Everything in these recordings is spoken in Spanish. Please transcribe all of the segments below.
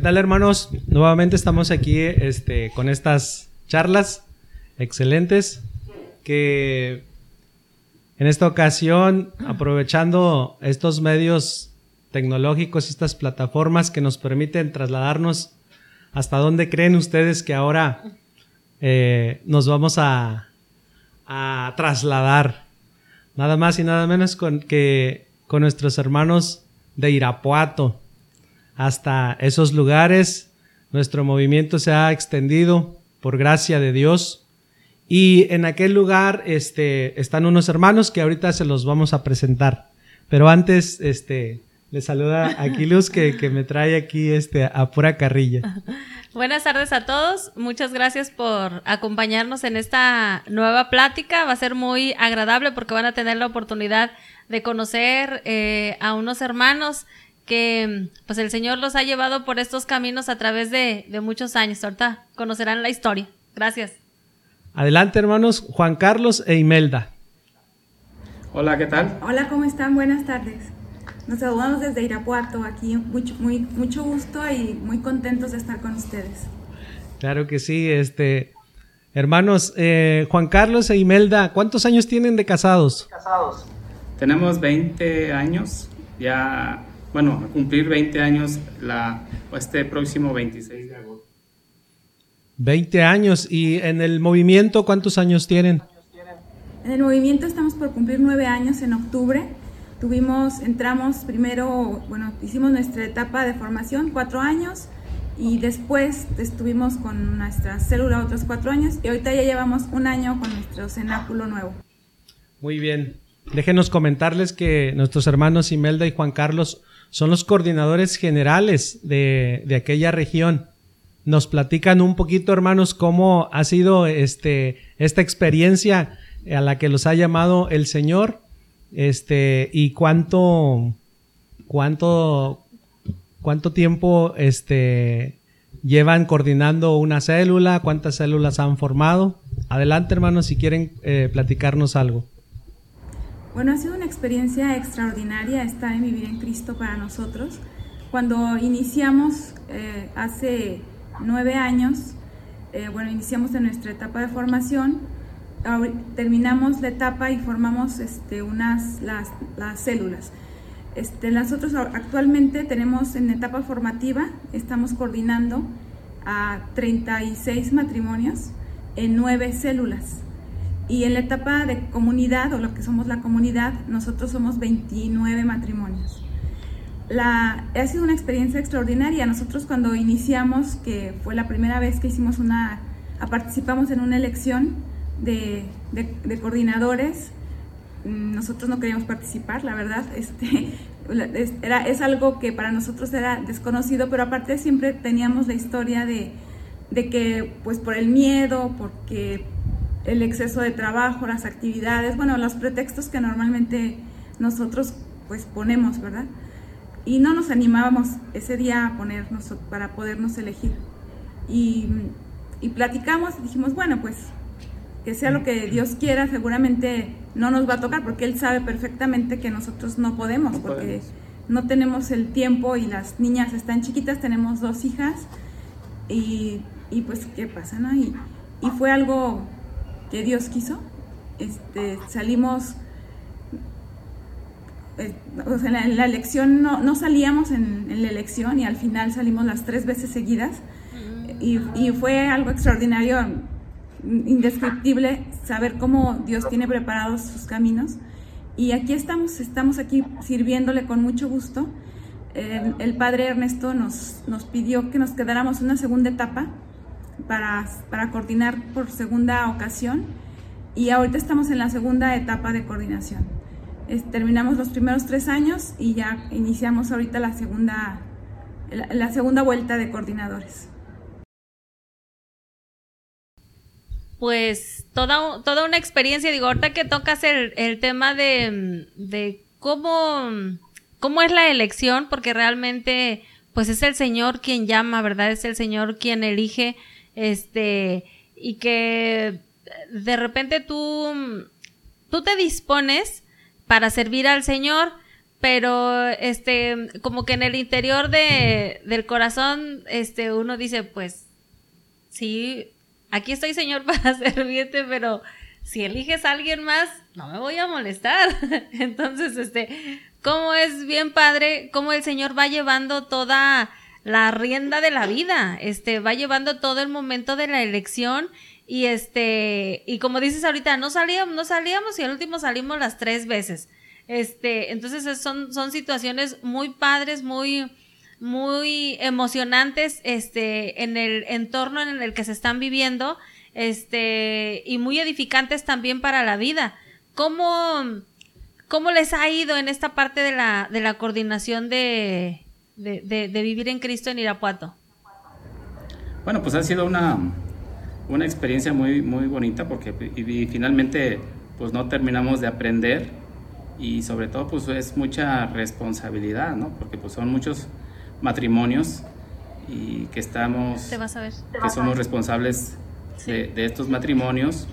¿Qué tal hermanos? Nuevamente estamos aquí este, con estas charlas excelentes que en esta ocasión, aprovechando estos medios tecnológicos, estas plataformas que nos permiten trasladarnos hasta dónde creen ustedes que ahora eh, nos vamos a, a trasladar. Nada más y nada menos con que con nuestros hermanos de Irapuato hasta esos lugares. Nuestro movimiento se ha extendido por gracia de Dios. Y en aquel lugar este, están unos hermanos que ahorita se los vamos a presentar. Pero antes, este, le saluda Aquilus que, que me trae aquí este, a pura carrilla. Buenas tardes a todos. Muchas gracias por acompañarnos en esta nueva plática. Va a ser muy agradable porque van a tener la oportunidad de conocer eh, a unos hermanos que pues el Señor los ha llevado por estos caminos a través de, de muchos años. Ahorita conocerán la historia. Gracias. Adelante, hermanos, Juan Carlos e Imelda. Hola, ¿qué tal? Hola, ¿cómo están? Buenas tardes. Nos saludamos desde Irapuato, aquí mucho, muy, mucho gusto y muy contentos de estar con ustedes. Claro que sí, este, hermanos, eh, Juan Carlos e Imelda, ¿cuántos años tienen de casados? Casados. Tenemos 20 años, ya bueno, a cumplir 20 años la, este próximo 26 de agosto. 20 años. ¿Y en el movimiento cuántos años tienen? En el movimiento estamos por cumplir nueve años en octubre. Tuvimos, entramos primero, bueno, hicimos nuestra etapa de formación, cuatro años, y después estuvimos con nuestra célula otros cuatro años, y ahorita ya llevamos un año con nuestro cenáculo nuevo. Muy bien. Déjenos comentarles que nuestros hermanos Imelda y Juan Carlos son los coordinadores generales de, de aquella región. Nos platican un poquito, hermanos, cómo ha sido este, esta experiencia a la que los ha llamado el Señor, este, y cuánto, cuánto, cuánto tiempo, este, llevan coordinando una célula, cuántas células han formado. Adelante, hermanos, si quieren eh, platicarnos algo. Bueno, ha sido una experiencia extraordinaria estar en Vivir en Cristo para nosotros. Cuando iniciamos eh, hace nueve años, eh, bueno, iniciamos en nuestra etapa de formación, terminamos la etapa y formamos este, unas, las, las células. Este, nosotros actualmente tenemos en etapa formativa, estamos coordinando a 36 matrimonios en nueve células. Y en la etapa de comunidad, o lo que somos la comunidad, nosotros somos 29 matrimonios. La, ha sido una experiencia extraordinaria. Nosotros cuando iniciamos, que fue la primera vez que hicimos una, participamos en una elección de, de, coordinadores, mm, nosotros no queríamos participar, la verdad. Este, era, es algo que para nosotros era desconocido, pero aparte siempre teníamos la historia de, de que, pues por el miedo, porque el exceso de trabajo, las actividades, bueno, los pretextos que normalmente nosotros pues ponemos, ¿verdad? Y no nos animábamos ese día a ponernos para podernos elegir. Y, y platicamos y dijimos, bueno, pues que sea lo que Dios quiera, seguramente no nos va a tocar porque Él sabe perfectamente que nosotros no podemos, porque no tenemos el tiempo y las niñas están chiquitas, tenemos dos hijas y, y pues, ¿qué pasa? No? Y, y fue algo que Dios quiso. Este, salimos, eh, o sea, en la, elección no, no salíamos en, la elección y al final salimos las tres veces seguidas y, y, fue algo extraordinario, indescriptible, saber cómo Dios tiene preparados sus caminos. Y aquí estamos, estamos aquí sirviéndole con mucho gusto. El, el padre Ernesto nos, nos pidió que nos quedáramos una segunda etapa para, para coordinar por segunda ocasión y ahorita estamos en la segunda etapa de coordinación. terminamos los primeros tres años y ya iniciamos ahorita la segunda, la, segunda vuelta de coordinadores. Pues toda, toda una experiencia, digo, ahorita que tocas el, el tema de, de cómo, cómo es la elección, porque realmente pues es el Señor quien llama, ¿verdad? Es el Señor quien elige este, y que de repente tú, tú te dispones para servir al Señor, pero este, como que en el interior de, del corazón, este, uno dice, pues, sí, aquí estoy, Señor, para servirte, pero si eliges a alguien más, no me voy a molestar. Entonces, este, cómo es bien padre, cómo el Señor va llevando toda la rienda de la vida, este, va llevando todo el momento de la elección y este, y como dices ahorita, no salíamos, no salíamos y al último salimos las tres veces. Este, entonces son, son situaciones muy padres, muy, muy emocionantes, este, en el entorno en el que se están viviendo, este, y muy edificantes también para la vida. ¿Cómo, cómo les ha ido en esta parte de la, de la coordinación de, de, vivir en Cristo en Irapuato? Bueno, pues ha sido una, una experiencia muy, muy bonita porque y, finalmente pues no terminamos de aprender y sobre todo pues es mucha responsabilidad, ¿no? Porque pues son muchos matrimonios y que estamos, Te vas a ver. que somos responsables de, estos matrimonios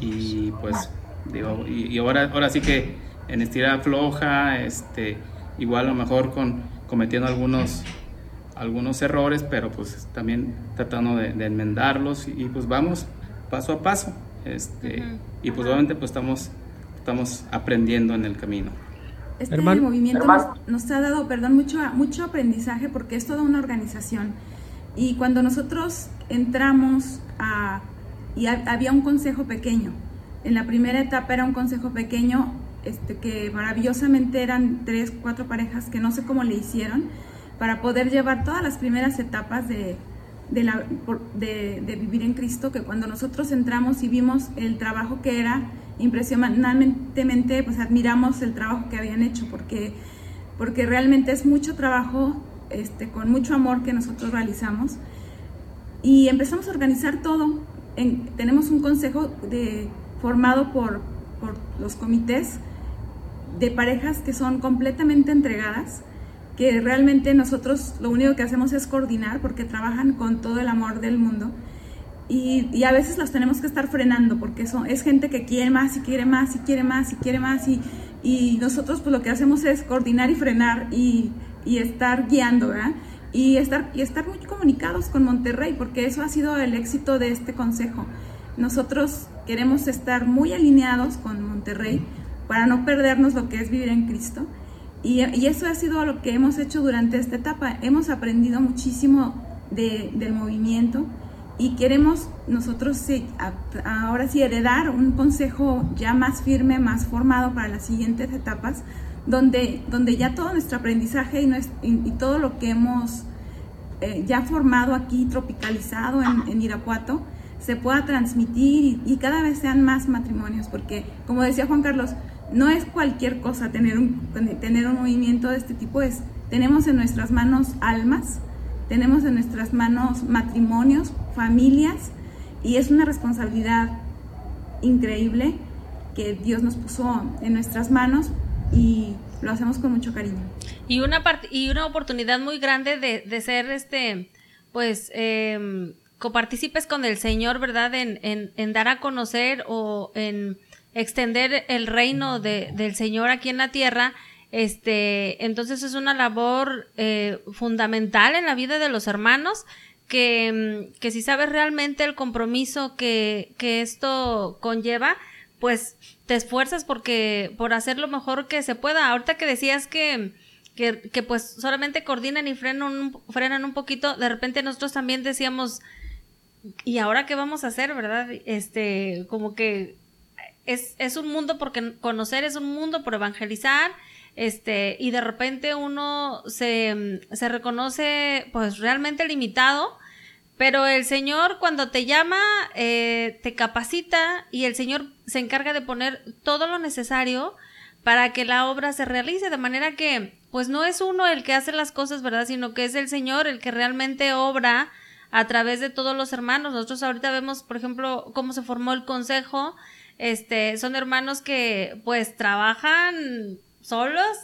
y pues digo, y, ahora, ahora sí que en estira floja, este, igual a lo mejor con cometiendo algunos algunos errores, pero pues también tratando de, enmendarlos y, pues vamos paso a paso. Este, Y pues obviamente pues estamos, estamos aprendiendo en el camino. Este movimiento nos, ha dado, perdón, mucho, mucho aprendizaje porque es toda una organización. Y cuando nosotros entramos a... y había un consejo pequeño. En la primera etapa era un consejo pequeño este, que maravillosamente eran tres, cuatro parejas que no sé cómo le hicieron para poder llevar todas las primeras etapas de, de, la, de, vivir en Cristo, que cuando nosotros entramos y vimos el trabajo que era, impresionantemente, pues admiramos el trabajo que habían hecho, porque, porque realmente es mucho trabajo, este, con mucho amor que nosotros realizamos. Y empezamos a organizar todo. En, tenemos un consejo de, formado por, por los comités de parejas que son completamente entregadas, que realmente nosotros lo único que hacemos es coordinar porque trabajan con todo el amor del mundo y, a veces los tenemos que estar frenando porque son, es gente que quiere más y quiere más y quiere más y quiere más y, y nosotros pues lo que hacemos es coordinar y frenar y, y estar guiando. Y estar, y estar muy comunicados con Monterrey porque eso ha sido el éxito de este consejo. Nosotros queremos estar muy alineados con Monterrey para no perdernos lo que es vivir en Cristo y, eso ha sido lo que hemos hecho durante esta etapa. Hemos aprendido muchísimo del movimiento y queremos nosotros ahora sí heredar un consejo ya más firme, más formado para las siguientes etapas, donde, donde ya todo nuestro aprendizaje y, todo lo que hemos eh, ya formado aquí, tropicalizado en, Irapuato, se pueda transmitir y, y cada vez sean más matrimonios, porque como decía Juan Carlos, no es cualquier cosa tener un, tener un movimiento de este tipo, es, tenemos en nuestras manos almas, tenemos en nuestras manos matrimonios, familias, y es una responsabilidad increíble que Dios nos puso en nuestras manos y lo hacemos con mucho cariño. Y una, y una oportunidad muy grande de, de ser este, pues, eh, copartícipes con el Señor, ¿verdad? En, en, en dar a conocer o en extender el reino de, del Señor aquí en la tierra, este, entonces es una labor eh, fundamental en la vida de los hermanos, que, mm, que si sabes realmente el compromiso que, que esto conlleva, pues te esfuerzas porque, por hacer lo mejor que se pueda. Ahorita que decías que, que, que pues solamente coordinan y frenan un, frenan un poquito, de repente nosotros también decíamos, ¿y ahora qué vamos a hacer, verdad? Este, como que es, un mundo por conocer, es un mundo por evangelizar, este, y de repente uno se, se reconoce pues realmente limitado, pero el Señor cuando te llama, eh, te capacita y el Señor se encarga de poner todo lo necesario para que la obra se realice, de manera que pues no es uno el que hace las cosas, ¿verdad? Sino que es el Señor el que realmente obra a través de todos los hermanos. Nosotros ahorita vemos, por ejemplo, cómo se formó el consejo este, son hermanos que pues trabajan solos,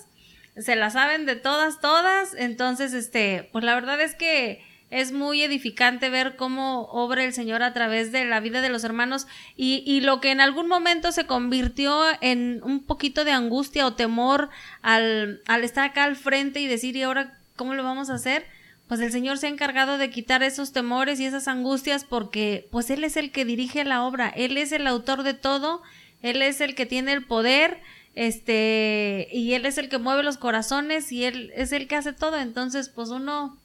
se la saben de todas, todas. Entonces, este, pues la verdad es que es muy edificante ver cómo obra el Señor a través de la vida de los hermanos y, y, lo que en algún momento se convirtió en un poquito de angustia o temor al, al estar acá al frente y decir, ¿y ahora cómo lo vamos a hacer? Pues el Señor se ha encargado de quitar esos temores y esas angustias porque pues Él es el que dirige la obra, Él es el autor de todo, Él es el que tiene el poder, este, y Él es el que mueve los corazones y Él es el que hace todo, entonces pues uno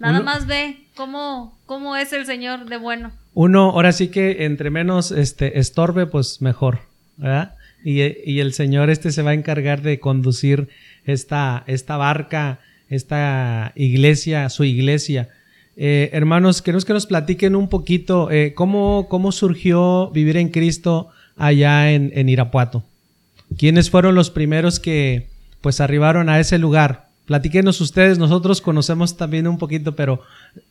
Nada más ve cómo, cómo es el Señor de bueno. Uno, ahora sí que entre menos este, estorbe, pues mejor, ¿verdad? Y, y, el Señor este se va a encargar de conducir esta, esta barca, esta iglesia, su iglesia. Eh, hermanos, queremos que nos platiquen un poquito eh, cómo, cómo surgió vivir en Cristo allá en, en Irapuato. ¿Quiénes fueron los primeros que pues arribaron a ese lugar? Platíquenos ustedes, nosotros conocemos también un poquito, pero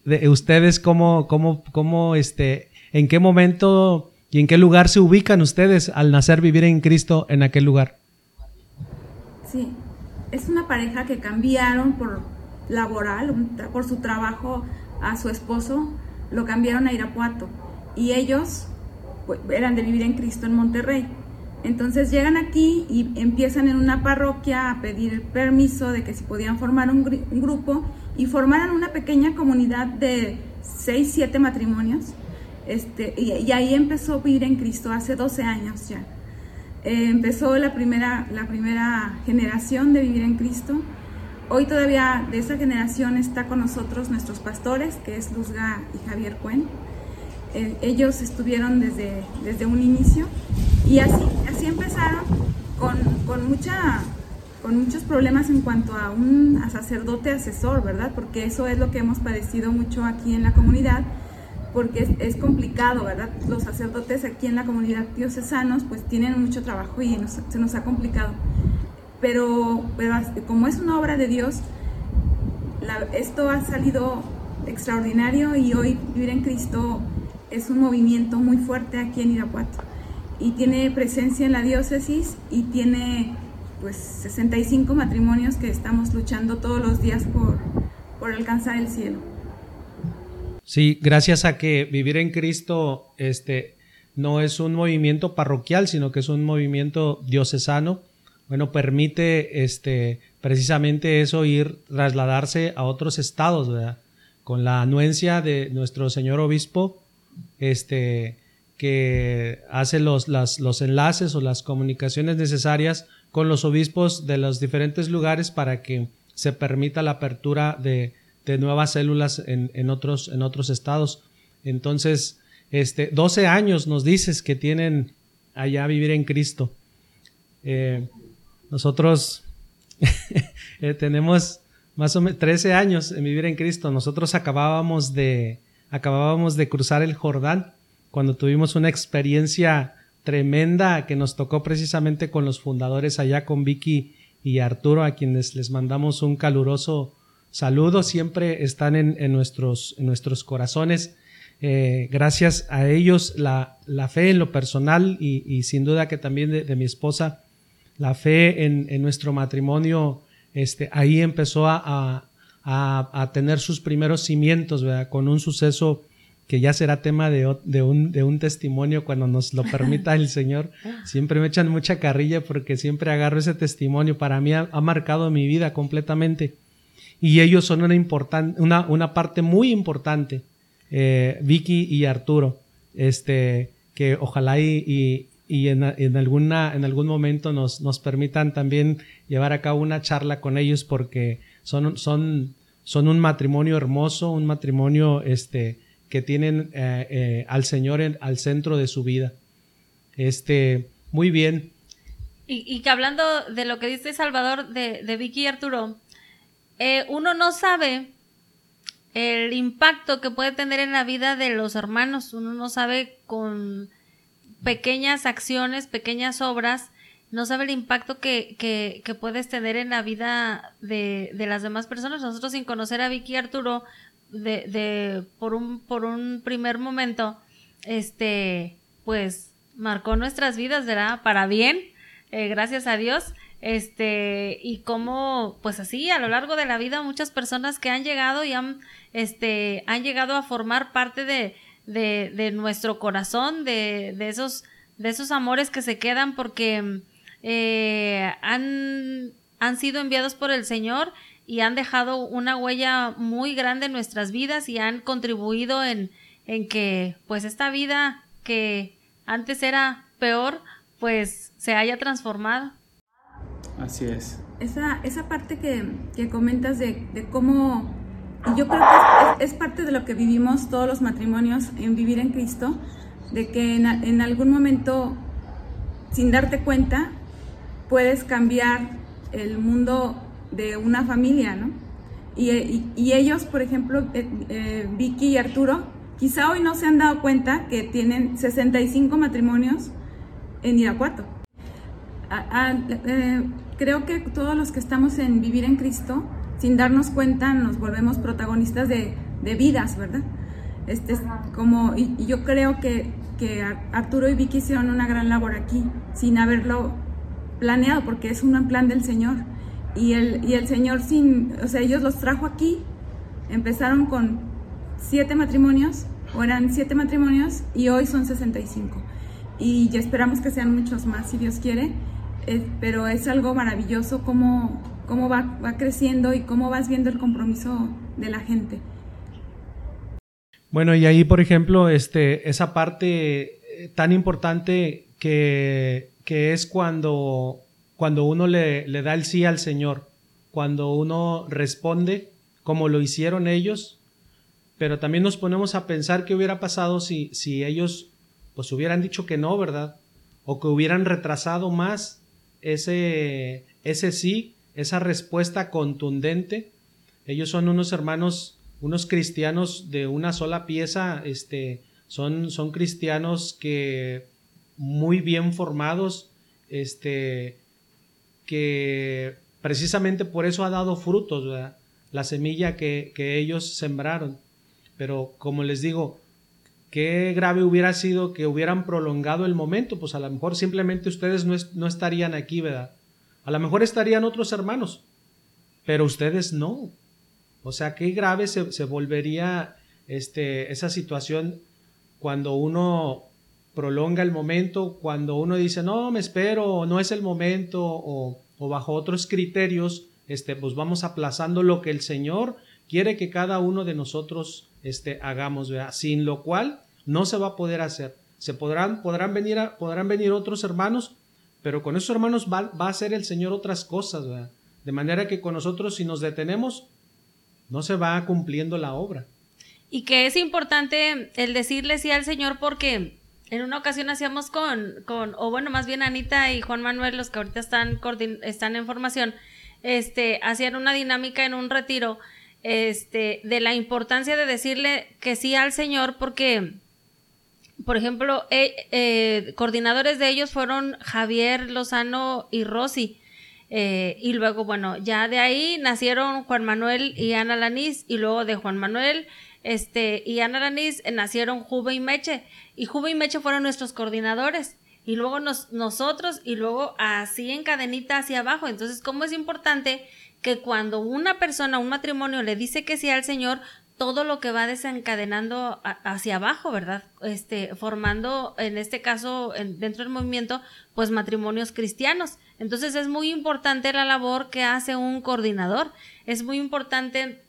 de ustedes cómo, cómo, cómo, este, en qué momento y en qué lugar se ubican ustedes al nacer, vivir en Cristo en aquel lugar. Sí, es una pareja que cambiaron por laboral, por su trabajo a su esposo, lo cambiaron a Irapuato y ellos pues, eran de vivir en Cristo en Monterrey. Entonces llegan aquí y empiezan en una parroquia a pedir permiso de que si podían formar un, grupo y formaran una pequeña comunidad de 6, 7 matrimonios. Este, y, ahí empezó a vivir en Cristo hace 12 años ya. Eh, empezó la primera, la primera generación de vivir en Cristo. Hoy todavía de esa generación está con nosotros nuestros pastores, que es Luzga y Javier Cuen. Eh, ellos estuvieron desde, desde un inicio y así, así empezaron con, con, mucha, con muchos problemas en cuanto a un sacerdote asesor, ¿verdad? Porque eso es lo que hemos padecido mucho aquí en la comunidad, porque es, es complicado, ¿verdad? Los sacerdotes aquí en la comunidad diocesanos pues tienen mucho trabajo y se nos ha complicado. Pero, como es una obra de Dios, esto ha salido extraordinario y hoy vivir en Cristo es un movimiento muy fuerte aquí en Irapuato y tiene presencia en la diócesis y tiene pues 65 matrimonios que estamos luchando todos los días por, por alcanzar el cielo. Sí, gracias a que vivir en Cristo este, no es un movimiento parroquial, sino que es un movimiento diocesano. Bueno, permite este, precisamente eso ir, trasladarse a otros estados, ¿verdad? Con la anuencia de nuestro señor obispo, este, que hace los, los enlaces o las comunicaciones necesarias con los obispos de los diferentes lugares para que se permita la apertura de, nuevas células en, otros, en otros estados. Entonces, este, 12 años nos dices que tienen allá vivir en Cristo. Eh, nosotros eh, tenemos más o menos 13 años en vivir en Cristo. Nosotros acabábamos de, acabábamos de cruzar el Jordán cuando tuvimos una experiencia tremenda que nos tocó precisamente con los fundadores allá, con Vicky y Arturo, a quienes les mandamos un caluroso saludo. Siempre están en, nuestros, corazones. Eh, gracias a ellos, la, fe en lo personal y, sin duda que también de, mi esposa, la fe en, nuestro matrimonio, este, ahí empezó a, tener sus primeros cimientos, ¿verdad? con un suceso que ya será tema de, un, testimonio cuando nos lo permita el Señor. Siempre me echan mucha carrilla porque siempre agarro ese testimonio. Para mí ha, marcado mi vida completamente. Y ellos son una, una, una parte muy importante, eh, Vicky y Arturo, este, que ojalá y, y, en, en, alguna, en algún momento nos, nos permitan también llevar a cabo una charla con ellos porque son, son, son un matrimonio hermoso, un matrimonio este, que tienen eh, eh, al Señor al centro de su vida. Este, muy bien. Y, que hablando de lo que dice Salvador de, de Vicky y Arturo, eh, uno no sabe el impacto que puede tener en la vida de los hermanos. Uno no sabe con pequeñas acciones, pequeñas obras, no sabe el impacto que, que, que puedes tener en la vida de, de, las demás personas. Nosotros sin conocer a Vicky y Arturo, de, de por un por un primer momento este pues marcó nuestras vidas verdad para bien eh, gracias a Dios este, y cómo, pues así, a lo largo de la vida, muchas personas que han llegado y han, este, han llegado a formar parte de, de, de nuestro corazón, de, de, esos, de esos amores que se quedan porque eh, han, han sido enviados por el Señor y han dejado una huella muy grande en nuestras vidas y han contribuido en, en que pues esta vida que antes era peor, pues se haya transformado. Así es. Esa, esa parte que, que comentas de, de, cómo, yo creo que es, parte de lo que vivimos todos los matrimonios en vivir en Cristo, de que en, en algún momento, sin darte cuenta, puedes cambiar el mundo de una familia, ¿no? Y, y, ellos, por ejemplo, eh, eh, Vicky y Arturo, quizá hoy no se han dado cuenta que tienen 65 matrimonios en Irapuato. A, a, eh, creo que todos los que estamos en vivir en Cristo, sin darnos cuenta, nos volvemos protagonistas de, de vidas, ¿verdad? Este es como, y, y yo creo que, que Arturo y Vicky hicieron una gran labor aquí, sin haberlo planeado, porque es un plan del Señor. Y el, y el Señor sin, o sea, ellos los trajo aquí, empezaron con siete matrimonios, o eran siete matrimonios, y hoy son 65. Y ya esperamos que sean muchos más, si Dios quiere, eh, pero es algo maravilloso cómo, cómo va, va creciendo y cómo vas viendo el compromiso de la gente. Bueno, y ahí, por ejemplo, este, esa parte tan importante que, que es cuando cuando uno le, le, da el sí al Señor, cuando uno responde como lo hicieron ellos, pero también nos ponemos a pensar qué hubiera pasado si, si ellos pues hubieran dicho que no, ¿verdad? O que hubieran retrasado más ese, ese sí, esa respuesta contundente. Ellos son unos hermanos, unos cristianos de una sola pieza, este, son, son cristianos que muy bien formados, este, que precisamente por eso ha dado frutos, la semilla que, que, ellos sembraron. Pero como les digo, qué grave hubiera sido que hubieran prolongado el momento, pues a lo mejor simplemente ustedes no, es, no estarían aquí, ¿verdad? A lo mejor estarían otros hermanos, pero ustedes no. O sea, qué grave se, volvería este, esa situación cuando uno prolonga el momento, cuando uno dice, no, me espero, no es el momento, o, o, bajo otros criterios, este, pues vamos aplazando lo que el Señor quiere que cada uno de nosotros este, hagamos, ¿verdad? sin lo cual no se va a poder hacer. Se podrán, podrán, venir, podrán venir otros hermanos, pero con esos hermanos va, va a hacer el Señor otras cosas, de manera que con nosotros si nos detenemos, no se va cumpliendo la obra. Y que es importante el decirle sí al Señor porque en una ocasión hacíamos con, con, o bueno, más bien Anita y Juan Manuel, los que ahorita están, están en formación, este, hacían una dinámica en un retiro, este, de la importancia de decirle que sí al Señor, porque, por ejemplo, eh, eh, coordinadores de ellos fueron Javier Lozano y Rosy. Eh, y luego, bueno, ya de ahí nacieron Juan Manuel y Ana Lanís, y luego de Juan Manuel este, y Ana Lanís nacieron Juve y Meche, y Juve y Meche fueron nuestros coordinadores, y luego nos, nosotros, y luego así en cadenita hacia abajo. Entonces, ¿cómo es importante que cuando una persona, un matrimonio le dice que sí al Señor, todo lo que va desencadenando hacia abajo, ¿verdad? Este, formando, en este caso, en, dentro del movimiento, pues matrimonios cristianos. Entonces es muy importante la labor que hace un coordinador. Es muy importante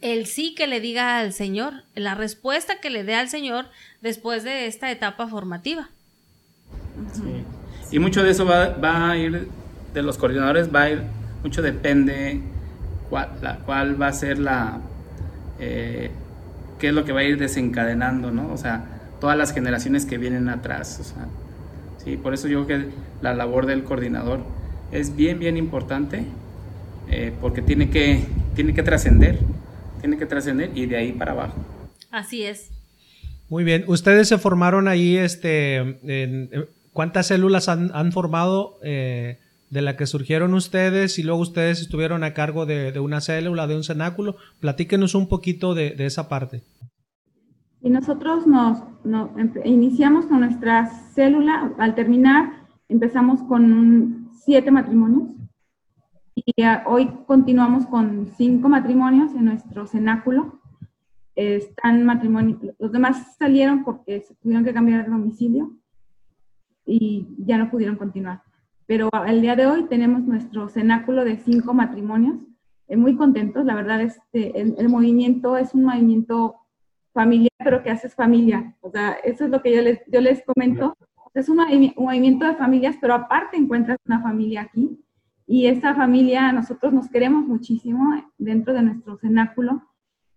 el sí que le diga al Señor, la respuesta que le dé al Señor después de esta etapa formativa. Sí. Y mucho de eso va, va, a ir, de los coordinadores, va a ir, mucho depende cuál, la, cuál va a ser la, eh, qué es lo que va a ir desencadenando, ¿no? O sea, todas las generaciones que vienen atrás, o sea, sí, por eso yo creo que la labor del coordinador es bien, bien importante, eh, porque tiene que, tiene que trascender tiene que trascender y de ahí para abajo. Así es. Muy bien, ustedes se formaron ahí, este, en, ¿cuántas células han, han formado eh, de la que surgieron ustedes y luego ustedes estuvieron a cargo de, de una célula, de un cenáculo? Platíquenos un poquito de, de esa parte. Y nosotros nos, nos, iniciamos con nuestra célula, al terminar empezamos con siete matrimonios y hoy continuamos con cinco matrimonios en nuestro cenáculo. Están matrimonios, los demás salieron porque tuvieron que cambiar de domicilio y ya no pudieron continuar. Pero el día de hoy tenemos nuestro cenáculo de cinco matrimonios, eh, muy contentos. La verdad, este, el, el movimiento es un movimiento familiar, pero que haces familia. O sea, eso es lo que yo les, yo les comento. Es un, movimiento de familias, pero aparte encuentras una familia aquí. Y esa familia, nosotros nos queremos muchísimo dentro de nuestro cenáculo.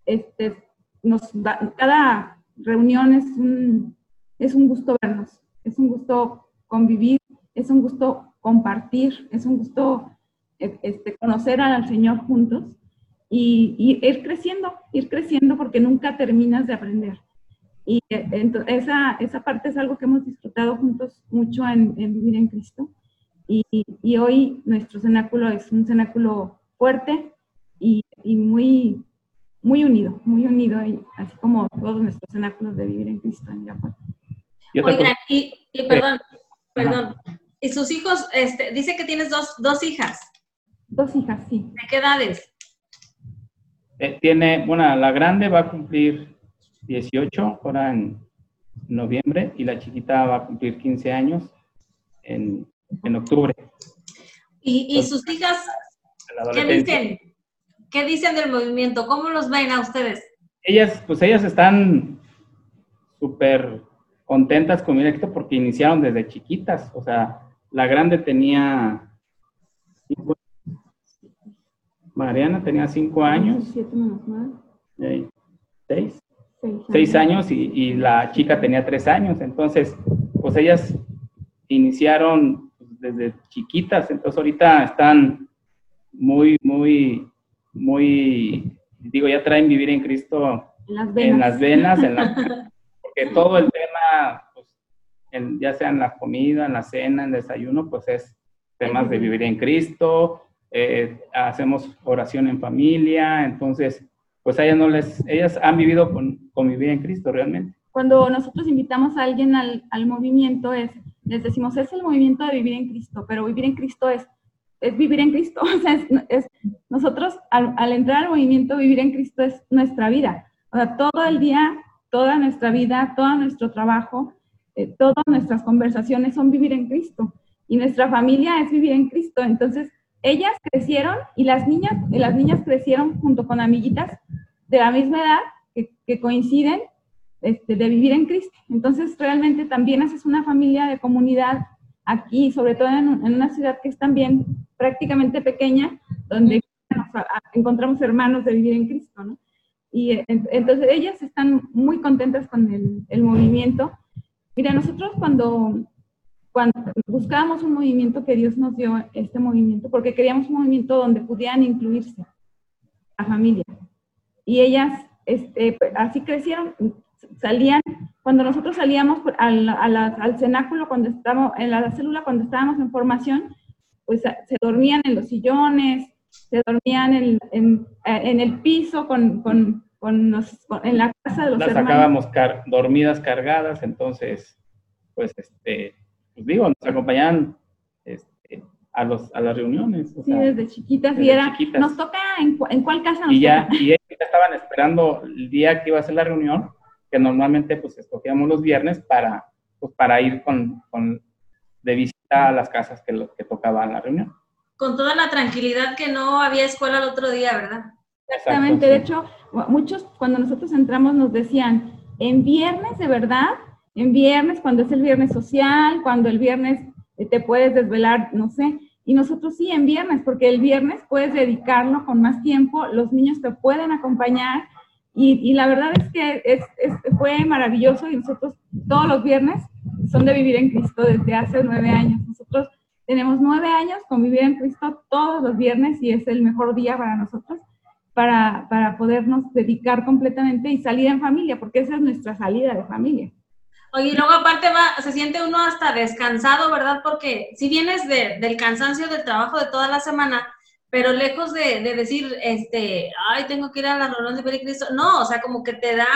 Este, nos cada reunión es un, es un gusto vernos, es un gusto convivir, es un gusto compartir, es un gusto e, este, conocer al Señor juntos y, ir creciendo, ir creciendo porque nunca terminas de aprender. Y eh, esa, esa parte es algo que hemos disfrutado juntos mucho en, vivir en Cristo. Y, y, hoy nuestro cenáculo es un cenáculo fuerte y, y, muy, muy unido, muy unido, así como todos nuestros cenáculos de vivir en Cristo en Oigan, y, perdón, perdón. ¿Y sus hijos, este, dice que tienes dos, dos hijas? Dos hijas, sí. ¿De qué edades? Eh, tiene, bueno, la grande va a cumplir 18 ahora en noviembre y la chiquita va a cumplir 15 años en, en octubre. ¿Y, y sus hijas qué dicen? ¿Qué dicen del movimiento? ¿Cómo los ven a ustedes? Ellas, pues ellas están súper contentas con mi éxito porque iniciaron desde chiquitas. O sea, la grande tenía Mariana tenía cinco años. Seis. Seis años y, la chica tenía tres años. Entonces, pues ellas iniciaron desde chiquitas. Entonces, ahorita están muy, muy, muy, digo, ya traen vivir en Cristo en las venas, en porque todo el tema, pues, ya sea en la comida, en la cena, en el desayuno, pues es temas de vivir en Cristo, eh, hacemos oración en familia, entonces, pues ellas no les, ellas han vivido con, con mi vida en Cristo realmente. Cuando nosotros invitamos a alguien al, al movimiento, es, les decimos, es el movimiento de vivir en Cristo, pero vivir en Cristo es, es vivir en Cristo. O sea, es, nosotros al, al, entrar al movimiento, vivir en Cristo es nuestra vida. O sea, todo el día, toda nuestra vida, todo nuestro trabajo, eh, todas nuestras conversaciones son vivir en Cristo. Y nuestra familia es vivir en Cristo. Entonces, ellas crecieron y las niñas, las niñas crecieron junto con amiguitas de la misma edad que, coinciden este, de vivir en Cristo. Entonces, realmente también haces una familia de comunidad aquí, sobre todo en, una ciudad que es también prácticamente pequeña, donde encontramos hermanos de vivir en Cristo, ¿no? Y entonces ellas están muy contentas con el, el movimiento. Mira, nosotros cuando cuando buscábamos un movimiento que Dios nos dio, este movimiento, porque queríamos un movimiento donde pudieran incluirse a familia. Y ellas este, así crecieron, salían, cuando nosotros salíamos al, al cenáculo, cuando estábamos, en la célula, cuando estábamos en formación, pues se dormían en los sillones, se dormían en, en, en el piso con, con, con, en la casa de los Las sacábamos dormidas cargadas, entonces, pues este pues digo, nos acompañaban este, a, los, a las reuniones. sí, desde chiquitas. y era, nos toca, ¿en, en cuál casa nos y ya, Y ellos ya estaban esperando el día que iba a ser la reunión, que normalmente pues escogíamos los viernes para, pues, para ir con, con, de visita a las casas que, lo, que tocaban la reunión. Con toda la tranquilidad que no había escuela el otro día, ¿verdad? Exactamente, de hecho, muchos cuando nosotros entramos nos decían, en viernes de verdad en viernes, cuando es el viernes social, cuando el viernes eh, te puedes desvelar, no sé. Y nosotros sí, en viernes, porque el viernes puedes dedicarlo con más tiempo, los niños te pueden acompañar. Y, la verdad es que es, fue maravilloso y nosotros todos los viernes son de vivir en Cristo desde hace nueve años. Nosotros tenemos nueve años con vivir en Cristo todos los viernes y es el mejor día para nosotros para, para podernos dedicar completamente y salir en familia, porque esa es nuestra salida de familia. Oye, y luego aparte va, se siente uno hasta descansado, ¿verdad? Porque si vienes de, del cansancio del trabajo de toda la semana, pero lejos de, decir, este, ay, tengo que ir a la reunión de Pericristo, no, o sea, como que te da,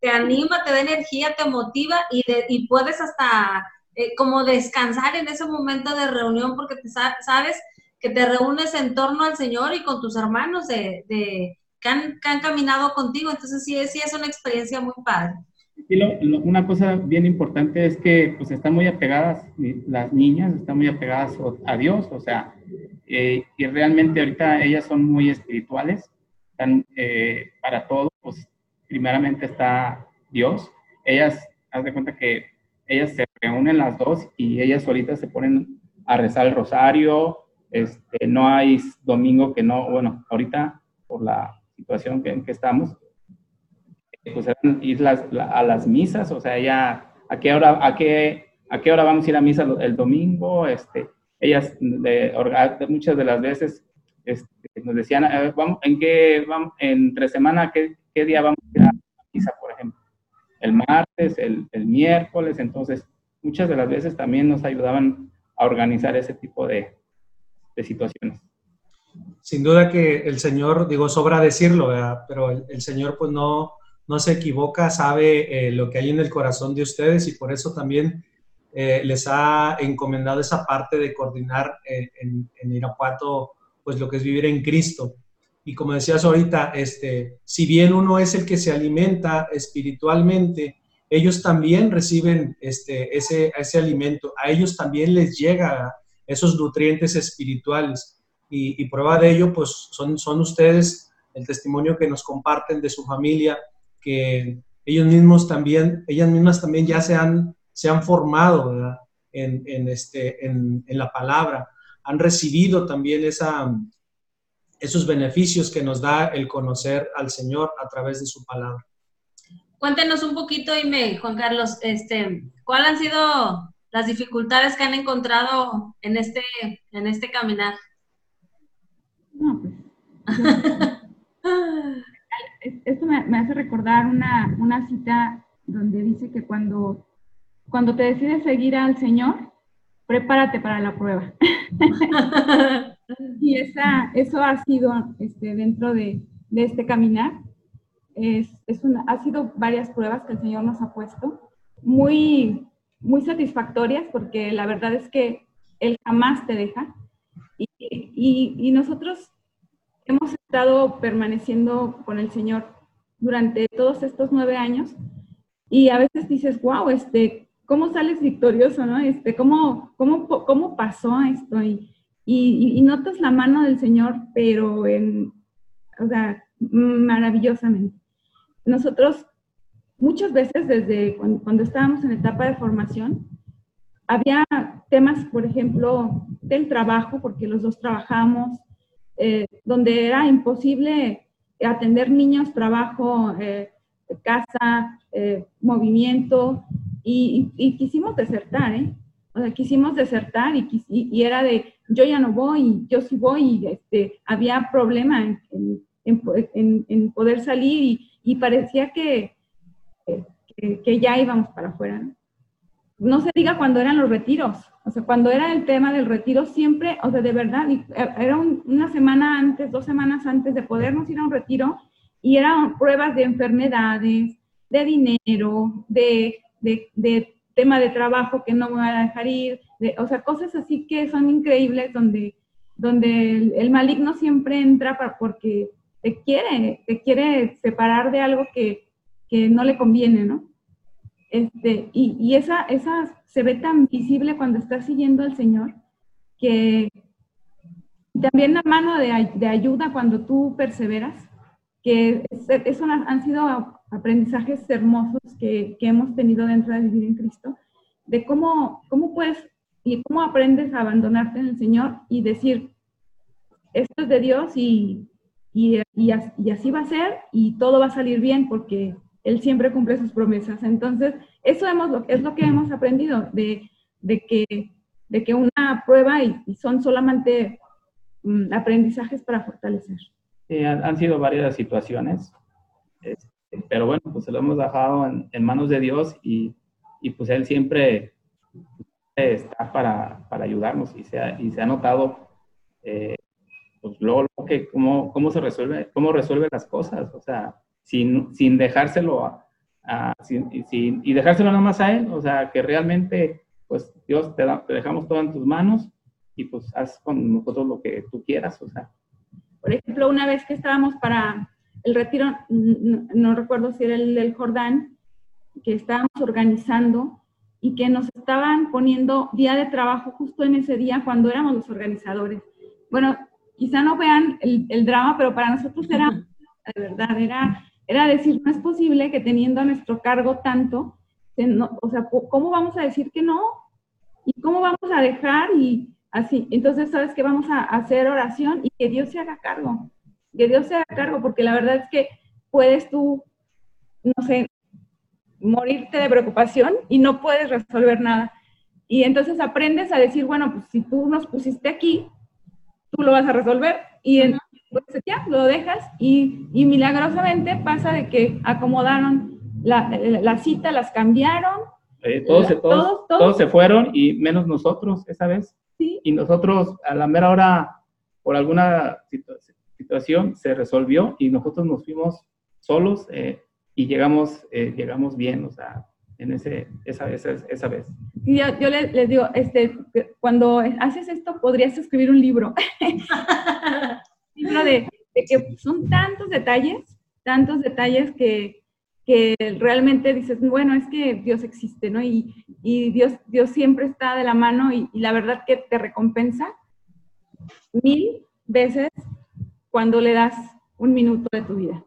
te anima, te da energía, te motiva y, de, y puedes hasta eh, como descansar en ese momento de reunión porque te sabes que te reúnes en torno al Señor y con tus hermanos de, que, han, caminado contigo. Entonces sí, sí es una experiencia muy padre. una cosa bien importante es que pues están muy apegadas, las niñas están muy apegadas a Dios, o sea, eh, y realmente ahorita ellas son muy espirituales, están eh, para todo, pues primeramente está Dios. Ellas, haz de cuenta que ellas se reúnen las dos y ellas solitas se ponen a rezar el rosario. Este, no hay domingo que no, bueno, ahorita por la situación en que estamos, pues ir a las misas, o sea, ya, ¿a qué hora, a qué, a qué hora vamos a ir a misa el domingo? Este, ellas muchas de las veces este, nos decían, eh, vamos, ¿en qué, vamos, entre semana, ¿qué, qué día vamos a ir a misa, por? El martes, el, el miércoles, entonces muchas de las veces también nos ayudaban a organizar ese tipo de, de situaciones. Sin duda que el Señor, digo, sobra decirlo, pero el, Señor pues no, no se equivoca, sabe eh, lo que hay en el corazón de ustedes y por eso también eh, les ha encomendado esa parte de coordinar eh, en, Irapuato pues lo que es vivir en Cristo. Y como decías ahorita, este, si bien uno es el que se alimenta espiritualmente, ellos también reciben este, ese, ese alimento, a ellos también les llega esos nutrientes espirituales. Y, prueba de ello, pues son, son ustedes el testimonio que nos comparten de su familia, que ellos mismos también, ellas mismas también ya se han, se han formado En, en, este, en, en, la palabra, han recibido también esa, esos beneficios que nos da el conocer al Señor a través de su palabra. Cuéntenos un poquito, Ime, Juan Carlos, este, ¿cuáles han sido las dificultades que han encontrado en este, en este caminar? No, pues. esto me, hace recordar una, una, cita donde dice que cuando, cuando te decides seguir al Señor, prepárate para la prueba. y esa, eso ha sido este, dentro de, de este caminar. Es, es una, ha sido varias pruebas que el Señor nos ha puesto, muy, muy satisfactorias, porque la verdad es que Él jamás te deja. Y, y, y nosotros hemos estado permaneciendo con el Señor durante todos estos nueve años y a veces dices, wow, este, ¿cómo sales victorioso, no? Este, ¿cómo, cómo, cómo pasó esto? Y, y, y, notas la mano del Señor, pero en, o sea, maravillosamente. Nosotros muchas veces desde cuando, cuando estábamos en etapa de formación, había temas, por ejemplo, del trabajo, porque los dos trabajamos, eh, donde era imposible atender niños, trabajo, eh, casa, eh, movimiento, y, quisimos desertar, ¿eh? O sea, quisimos desertar y, y, era de, yo ya no voy, yo sí voy, y este, había problema en, en, en, poder salir y, parecía que, que, que, ya íbamos para afuera, ¿no? no se diga cuando eran los retiros, o sea, cuando era el tema del retiro, siempre, o sea, de verdad, e, era una semana antes, dos semanas antes de podernos ir a un retiro y eran pruebas de enfermedades, de dinero, de, de, tema de trabajo que no me van a dejar ir, o sea, cosas así que son increíbles donde, donde el, maligno siempre entra para, porque te quiere, te quiere separar de algo que, que no le conviene, ¿no? Este, y, y esa, esa se ve tan visible cuando estás siguiendo al Señor, que también la mano de, de ayuda cuando tú perseveras, que eso han sido aprendizajes hermosos que, que, hemos tenido dentro de vivir en Cristo, de cómo, cómo puedes y cómo aprendes a abandonarte en el Señor y decir, esto es de Dios y, y, y, así va a ser y todo va a salir bien porque él siempre cumple sus promesas. Entonces, eso hemos, es lo que hemos aprendido, de, que, de que una prueba y, son solamente mm, aprendizajes para fortalecer. Sí, han, sido varias situaciones, pero bueno, pues se lo hemos dejado en, manos de Dios y, pues Él siempre está para, ayudarnos y se ha, y se ha notado eh, pues luego, que, cómo, cómo se resuelve, cómo resuelve las cosas, o sea, sin, sin dejárselo a, sin, y dejárselo nada más a él, o sea, que realmente pues Dios te, te dejamos todo en tus manos y pues haz con nosotros lo que tú quieras, o sea. Por ejemplo, una vez que estábamos para el retiro, no, recuerdo si era el del Jordán, que estábamos organizando y que nos estaban poniendo día de trabajo justo en ese día cuando éramos los organizadores. Bueno, quizá no vean el, el drama, pero para nosotros era, de verdad, era, era decir, no es posible que teniendo a nuestro cargo tanto, o sea, ¿cómo vamos a decir que no? ¿Y cómo vamos a dejar? Y así, entonces, ¿sabes que Vamos a hacer oración y que Dios se haga cargo que Dios se haga cargo, porque la verdad es que puedes tú, no sé, morirte de preocupación y no puedes resolver nada. Y entonces aprendes a decir, bueno, pues si tú nos pusiste aquí, tú lo vas a resolver y pues ya lo dejas y, milagrosamente pasa de que acomodaron la, cita, las cambiaron. Eh, todos, todos, todos, se fueron y menos nosotros esa vez. ¿Sí? Y nosotros a la mera hora, por alguna situación, se resolvió y nosotros nos fuimos solos eh, y llegamos, eh, llegamos bien, o sea, en ese, esa, esa, esa vez. Y yo, yo les, digo, este, cuando haces esto podrías escribir un libro. libro de, de, que son tantos detalles, tantos detalles que, que realmente dices, bueno, es que Dios existe, ¿no? Y, y Dios, Dios siempre está de la mano y, y la verdad que te recompensa mil veces cuando le das un minuto de tu vida.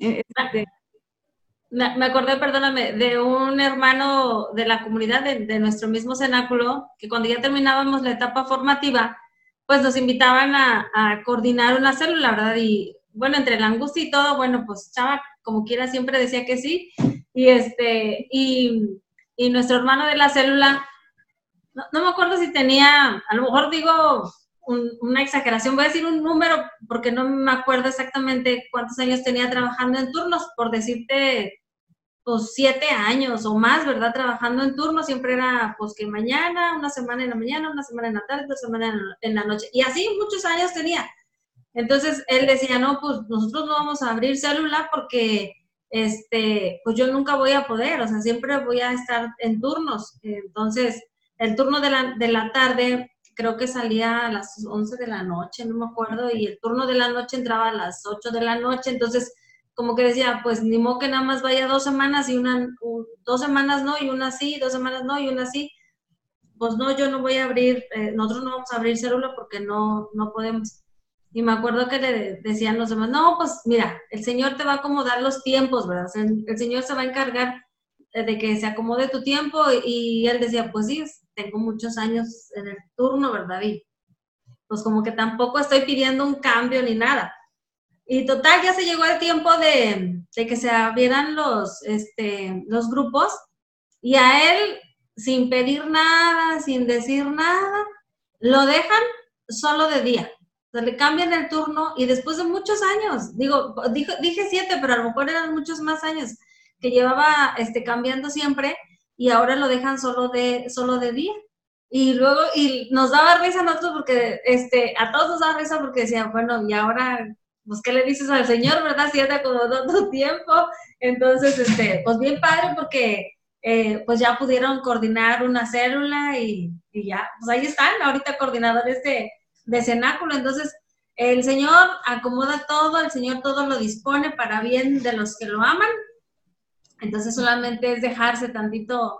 Eh, me acordé, perdóname, de un hermano de la comunidad de, nuestro mismo cenáculo, que cuando ya terminábamos la etapa formativa, pues nos invitaban a, coordinar una célula, ¿verdad? Y bueno, entre la angustia y todo, bueno, pues Chava, como quiera, siempre decía que sí. Y este, y, y nuestro hermano de la célula, no, no, me acuerdo si tenía, a lo mejor digo una exageración, voy a decir un número porque no me acuerdo exactamente cuántos años tenía trabajando en turnos, por decirte, pues siete años o más, ¿verdad? Trabajando en turnos, siempre era pues que mañana, una semana en la mañana, una semana en la tarde, otra semana en la noche, y así muchos años tenía. Entonces él decía, no, pues nosotros no vamos a abrir célula porque, este, pues yo nunca voy a poder, o sea, siempre voy a estar en turnos. Entonces, el turno de la, de la tarde creo que salía a las 11 de la noche, no me acuerdo, y el turno de la noche entraba a las 8 de la noche, entonces como que decía, pues ni modo que nada más vaya dos semanas y una, dos semanas no, y una sí, dos semanas no, y una sí. Pues no, yo no voy a abrir, eh, nosotros no vamos a abrir célula porque no, no podemos. Y me acuerdo que le decían los demás, no, pues mira, el Señor te va a acomodar los tiempos, ¿verdad? el Señor se va a encargar de que se acomode tu tiempo y él decía, pues sí, tengo muchos años en el turno, ¿verdad? Y pues como que tampoco estoy pidiendo un cambio ni nada. Y total, ya se llegó el tiempo de, que se abrieran los, este, los grupos y a él, sin pedir nada, sin decir nada, lo dejan solo de día. O sea, le cambian el turno y después de muchos años, digo, dije, dije siete, pero a lo mejor eran muchos más años que llevaba este, cambiando siempre, y ahora lo dejan solo de, solo de día. Y luego, y nos daba risa a nosotros porque, este, a todos nos daba risa porque decían, bueno, y ahora, pues, ¿qué le dices al Señor, verdad? Si ya te acomodó tu tiempo. Entonces, este, pues bien padre porque, eh, pues ya pudieron coordinar una célula y, y, ya, pues ahí están, ahorita coordinadores de, de cenáculo. Entonces, el Señor acomoda todo, el Señor todo lo dispone para bien de los que lo aman entonces solamente es dejarse tantito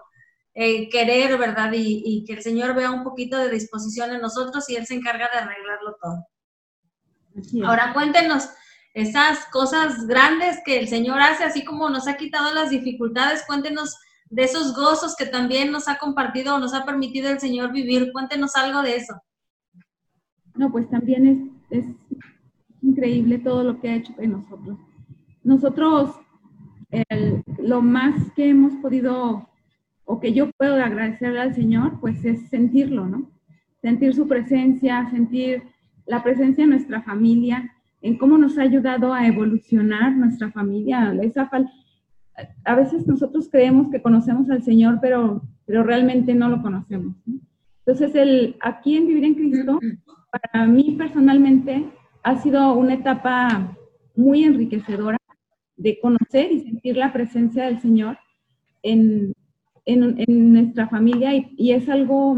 eh, querer, ¿verdad? Y, que el Señor vea un poquito de disposición en nosotros y Él se encarga de arreglarlo todo. Ahora cuéntenos esas cosas grandes que el Señor hace, así como nos ha quitado las dificultades, cuéntenos de esos gozos que también nos ha compartido o nos ha permitido el Señor vivir. Cuéntenos algo de eso. No, pues también es, es increíble todo lo que ha hecho en nosotros. Nosotros lo más que hemos podido o que yo puedo agradecerle al Señor, pues es sentirlo, ¿no? Sentir su presencia, sentir la presencia de nuestra familia, en cómo nos ha ayudado a evolucionar nuestra familia. Esa a veces nosotros creemos que conocemos al Señor, pero, pero realmente no lo conocemos. Entonces, el, aquí en Vivir en Cristo, para mí personalmente, ha sido una etapa muy enriquecedora de conocer y sentir la presencia del Señor en, en, nuestra familia y, es algo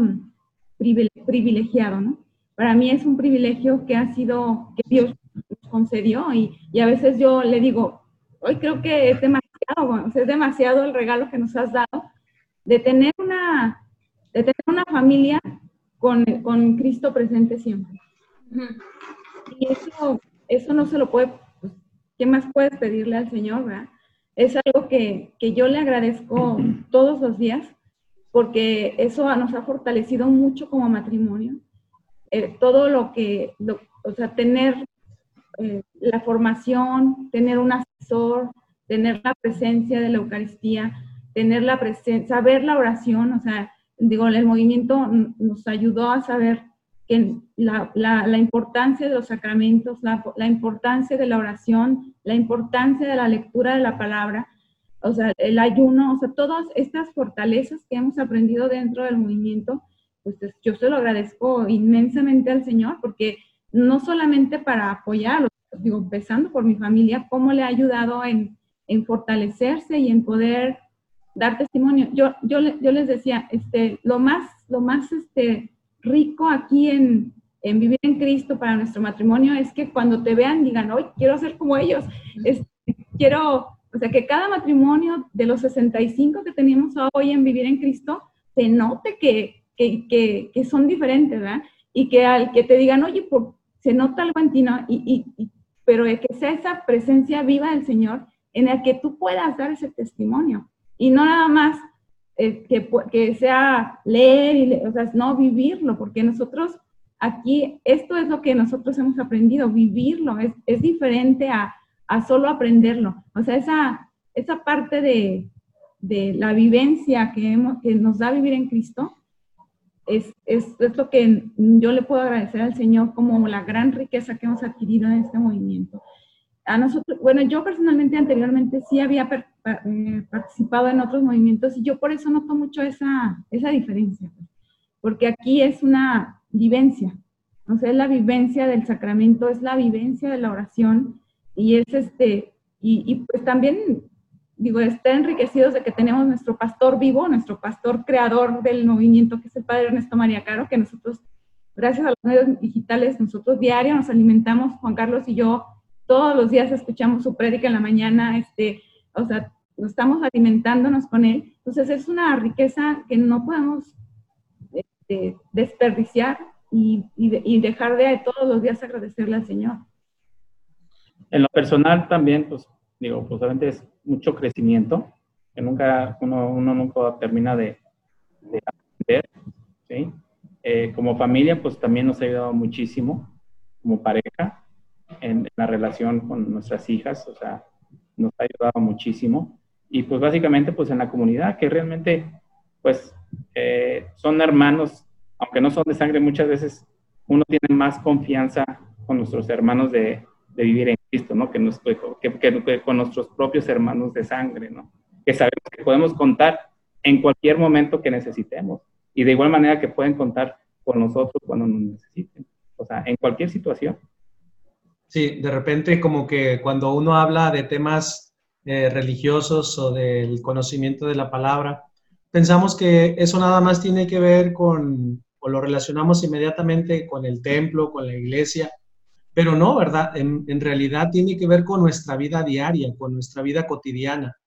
privilegiado, ¿no? Para mí es un privilegio que ha sido, que Dios nos concedió y, y a veces yo le digo, hoy creo que es demasiado, es demasiado el regalo que nos has dado de tener una, de tener una familia con, con Cristo presente siempre. Y eso, eso no se lo puede, ¿qué más puedes pedirle al Señor, verdad? Es algo que, que yo le agradezco todos los días porque eso nos ha fortalecido mucho como matrimonio. Eh, todo lo que, o sea, tener eh, la formación, tener un asesor, tener la presencia de la Eucaristía, tener la presencia, saber la oración, o sea, digo, el movimiento nos ayudó a saber que la, la, importancia de los sacramentos, la, la, importancia de la oración, la importancia de la lectura de la palabra, o sea, el ayuno, o sea, todas estas fortalezas que hemos aprendido dentro del movimiento, pues yo se lo agradezco inmensamente al Señor, porque no solamente para apoyarlo, digo, empezando por mi familia, cómo le ha ayudado en, en fortalecerse y en poder dar testimonio. Yo, yo, yo les decía, este, lo más, lo más este, rico aquí en, en vivir en Cristo para nuestro matrimonio es que cuando te vean digan, hoy quiero ser como ellos, este, quiero, o sea, que cada matrimonio de los 65 que tenemos hoy en vivir en Cristo, se note que, que, que, que son diferentes, ¿verdad? Y que al que te digan, oye, por, se nota algo en ti, ¿no? Y, y, pero que sea esa presencia viva del Señor en el que tú puedas dar ese testimonio y no nada más eh, que, que, sea leer, y o sea, no vivirlo, porque nosotros aquí, esto es lo que nosotros hemos aprendido, vivirlo, es, es diferente a, a, solo aprenderlo. O sea, esa, esa parte de, de la vivencia que, hemos, que nos da vivir en Cristo, es, es, es, lo que yo le puedo agradecer al Señor como la gran riqueza que hemos adquirido en este movimiento a nosotros, bueno, yo personalmente anteriormente sí había eh, participado en otros movimientos y yo por eso noto mucho esa, esa diferencia, pues, porque aquí es una vivencia, o sea, es la vivencia del sacramento, es la vivencia de la oración y es este, y, y pues también, digo, está enriquecidos de que tenemos nuestro pastor vivo, nuestro pastor creador del movimiento, que es el Padre Ernesto María Caro, que nosotros, gracias a los medios digitales, nosotros diario nos alimentamos, Juan Carlos y yo, todos los días escuchamos su prédica en la mañana, este, o sea, estamos alimentándonos con él. Entonces es una riqueza que no podemos este, desperdiciar y, dejar de todos los días agradecerle al Señor. En lo personal también, pues digo, pues es mucho crecimiento, que nunca, uno, uno nunca termina de, de aprender, ¿sí? Eh, como familia, pues también nos ha ayudado muchísimo, como pareja, en, la relación con nuestras hijas, o sea, nos ha ayudado muchísimo. Y pues básicamente pues en la comunidad, que realmente pues eh, son hermanos, aunque no son de sangre, muchas veces uno tiene más confianza con nuestros hermanos de, de vivir en Cristo, ¿no? Que, nos, que, que, con nuestros propios hermanos de sangre, ¿no? Que sabemos que podemos contar en cualquier momento que necesitemos. Y de igual manera que pueden contar con nosotros cuando nos necesiten. O sea, en cualquier situación. Sí, de repente como que cuando uno habla de temas eh, religiosos o del conocimiento de la palabra, pensamos que eso nada más tiene que ver con, o lo relacionamos inmediatamente con el templo, con la iglesia, pero no, ¿verdad? En, realidad tiene que ver con nuestra vida diaria, con nuestra vida cotidiana.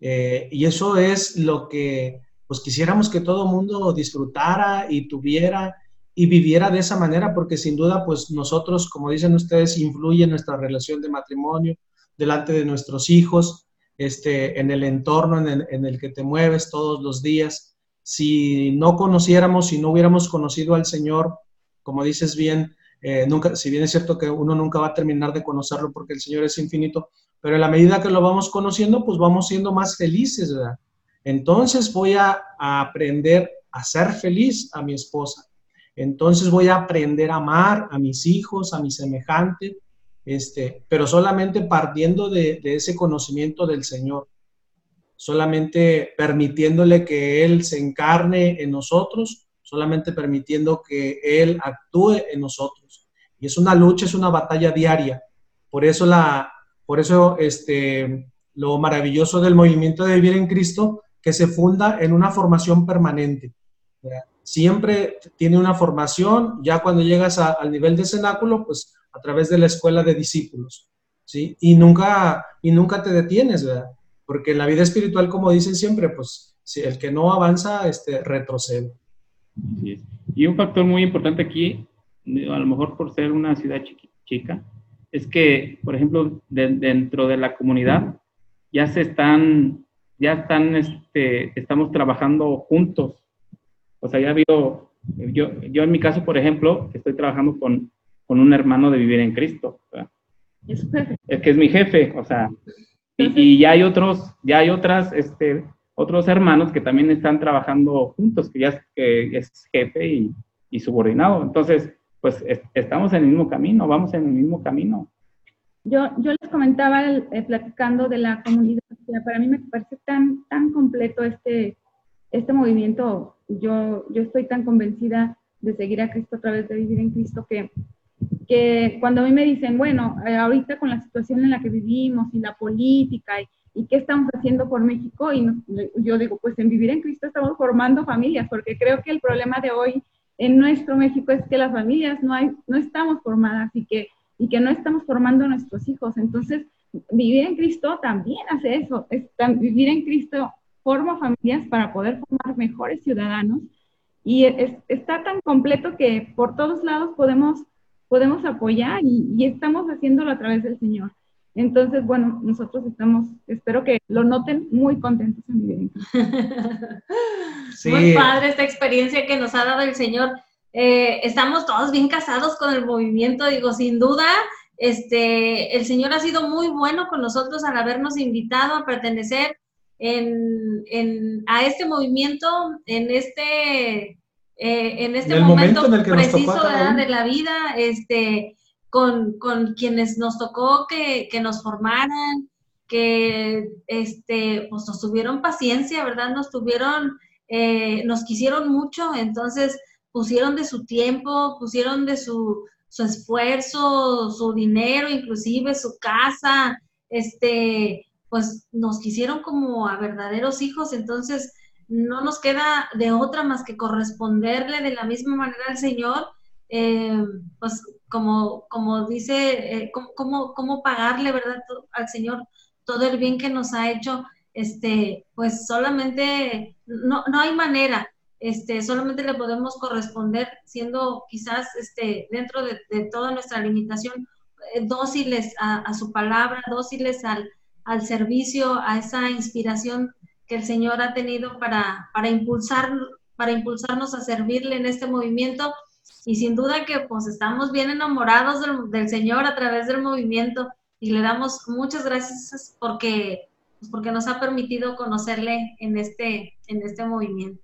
Eh, y eso es lo que pues quisiéramos que todo mundo disfrutara y tuviera y viviera de esa manera, porque sin duda, pues nosotros, como dicen ustedes, influye en nuestra relación de matrimonio, delante de nuestros hijos, este, en el entorno en el, que te mueves todos los días. Si no conociéramos, si no hubiéramos conocido al Señor, como dices bien, eh, nunca, si bien es cierto que uno nunca va a terminar de conocerlo porque el Señor es infinito, pero en la medida que lo vamos conociendo, pues vamos siendo más felices, ¿verdad? Entonces voy a aprender a ser feliz a mi esposa entonces voy a aprender a amar a mis hijos, a mi semejante, este, pero solamente partiendo de, ese conocimiento del Señor, solamente permitiéndole que Él se encarne en nosotros, solamente permitiendo que Él actúe en nosotros. Y es una lucha, es una batalla diaria. Por eso, la, por eso este, lo maravilloso del movimiento de vivir en Cristo, que se funda en una formación permanente. Siempre tiene una formación, ya cuando llegas al nivel de cenáculo, pues a través de la escuela de discípulos, ¿sí? Y nunca, y nunca te detienes, ¿verdad? Porque en la vida espiritual, como dicen siempre, pues si el que no avanza, este, retrocede. Y un factor muy importante aquí, a lo mejor por ser una ciudad chica, es que, por ejemplo, dentro de la comunidad ya se están, ya están, este, estamos trabajando juntos. O sea, ya ha habido, yo, yo en mi caso, por ejemplo, estoy trabajando con, con un hermano de vivir en Cristo. Es que es mi jefe, o sea, y, y, ya hay otros, ya hay otras, este, otros hermanos que también están trabajando juntos, que ya es, que es jefe y, y, subordinado. Entonces, pues estamos en el mismo camino, vamos en el mismo camino. Yo, yo les comentaba eh, platicando de la comunidad, para mí me parece tan, tan completo este, este movimiento. Yo, yo estoy tan convencida de seguir a Cristo a través de vivir en Cristo que, que cuando a mí me dicen, bueno, eh, ahorita con la situación en la que vivimos y la política y, qué estamos haciendo por México, y yo digo, pues en vivir en Cristo estamos formando familias, porque creo que el problema de hoy en nuestro México es que las familias no, hay, no estamos formadas y que, y que no estamos formando nuestros hijos. Entonces, vivir en Cristo también hace eso. vivir en Cristo forma familias para poder formar mejores ciudadanos. Y está tan completo que por todos lados podemos, podemos apoyar y, y estamos haciéndolo a través del Señor. Entonces, bueno, nosotros estamos, espero que lo noten, muy contentos en vivir sí. Muy padre esta experiencia que nos ha dado el Señor. Eh, estamos todos bien casados con el movimiento, digo, sin duda, este, el Señor ha sido muy bueno con nosotros al habernos invitado a pertenecer en, en, a este movimiento, en este, eh, en este momento, preciso de la vida, este, con, con quienes nos tocó que, que, nos formaran, que este, pues nos tuvieron paciencia, ¿verdad? Nos tuvieron, eh, nos quisieron mucho, entonces pusieron de su tiempo, pusieron de su, su esfuerzo, su dinero, inclusive su casa, este, pues nos quisieron como a verdaderos hijos, entonces no nos queda de otra más que corresponderle de la misma manera al Señor, eh, pues como, como dice, eh, cómo, cómo, pagarle, ¿verdad?, al Señor todo el bien que nos ha hecho, este, pues solamente, no, no hay manera, este, solamente le podemos corresponder siendo quizás este, dentro de, toda nuestra limitación eh, dóciles a, su palabra, dóciles al, al, servicio, a esa inspiración que el Señor ha tenido para, para, impulsar, para impulsarnos a servirle en este movimiento y sin duda que pues estamos bien enamorados del, Señor a través del movimiento y le damos muchas gracias porque, pues, porque nos ha permitido conocerle en este, en este movimiento.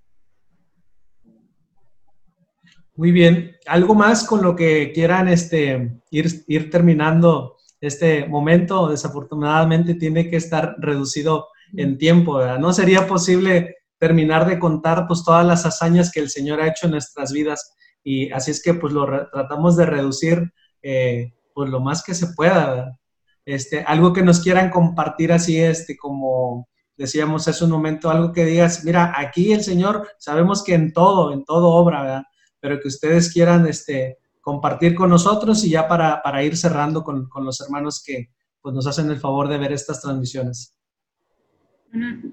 Muy bien. ¿Algo más con lo que quieran este, ir, ir terminando este momento? Desafortunadamente tiene que estar reducido en tiempo. No sería posible terminar de contar pues, todas las hazañas que el Señor ha hecho en nuestras vidas y así es que pues lo tratamos de reducir eh, pues lo más que se pueda. Este, algo que nos quieran compartir así, este, como decíamos hace un momento, algo que digas, mira, aquí el Señor, sabemos que en todo, en todo obra, ¿verdad? pero que ustedes quieran este, compartir con nosotros y ya para, para ir cerrando con, con, los hermanos que pues, nos hacen el favor de ver estas transmisiones.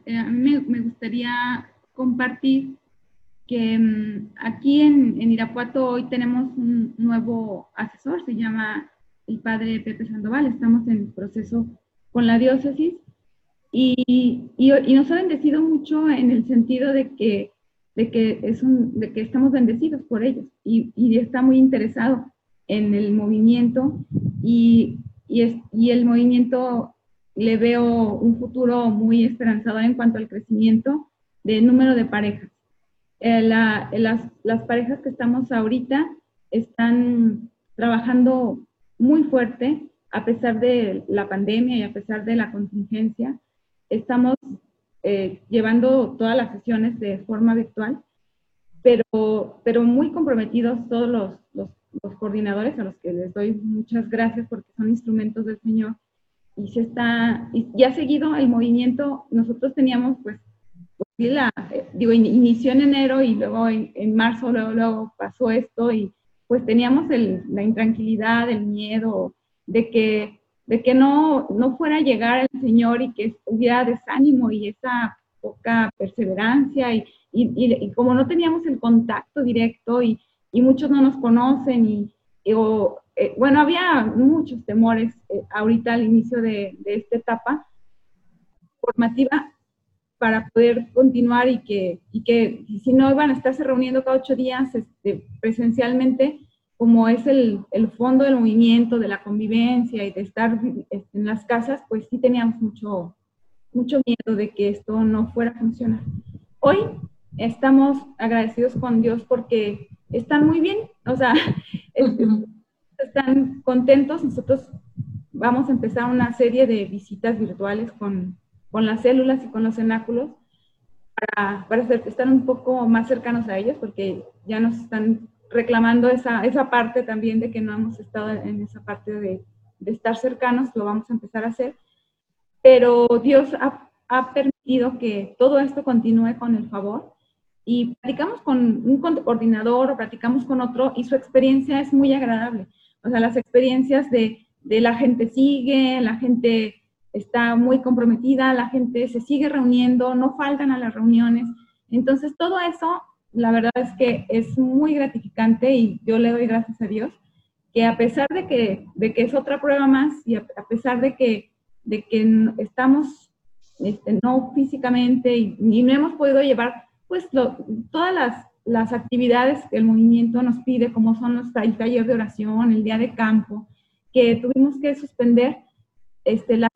Eh, a mí me, me gustaría compartir que mm, aquí en, Irapuato hoy tenemos un nuevo asesor, se llama el padre Pepe Sandoval, estamos en proceso con la diócesis y, y, nos ha bendecido mucho en el sentido de que, de que, es un, de que estamos bendecidos por ellos y, y está muy interesado en el movimiento y, es, y el movimiento le veo un futuro muy esperanzador en cuanto al crecimiento del número de parejas. Eh, las, las, parejas que estamos ahorita están trabajando muy fuerte a pesar de la pandemia y a pesar de la contingencia. Estamos eh, llevando todas las sesiones de forma virtual, pero, pero muy comprometidos todos los, los, coordinadores a los que les doy muchas gracias porque son instrumentos del Señor. Y se está, y, ha seguido el movimiento, nosotros teníamos pues la, eh, digo, inició en enero y luego en, marzo, luego, pasó esto y pues teníamos la intranquilidad, el miedo de que, de que no, no fuera a llegar el Señor y que hubiera desánimo y esa poca perseverancia y, y, como no teníamos el contacto directo y, muchos no nos conocen y, eh, bueno, había muchos temores eh, ahorita al inicio de, de esta etapa formativa para poder continuar y que, y que si no iban a estarse reuniendo cada ocho días este, presencialmente, como es el, el, fondo del movimiento, de la convivencia y de estar este, en las casas, pues sí teníamos mucho, mucho miedo de que esto no fuera a funcionar. Hoy estamos agradecidos con Dios porque están muy bien, o sea, están contentos. Nosotros vamos a empezar una serie de visitas virtuales con, con las células y con los cenáculos para, para estar un poco más cercanos a ellos, porque ya nos están reclamando esa, esa parte también de que no hemos estado en esa parte de, de estar cercanos, lo vamos a empezar a hacer. Pero Dios ha, ha, permitido que todo esto continúe con el favor y platicamos con un coordinador o platicamos con otro y su experiencia es muy agradable. O sea, las experiencias de, de la gente sigue, la gente está muy comprometida, la gente se sigue reuniendo, no faltan a las reuniones. Entonces, todo eso, la verdad es que es muy gratificante y yo le doy gracias a Dios que a pesar de que, de que es otra prueba más y a, pesar de que, de que estamos este, no físicamente y, no hemos podido llevar pues todas las, las, actividades que el movimiento nos pide, como son los, el taller de oración, el día de campo, que tuvimos que suspender, este, la,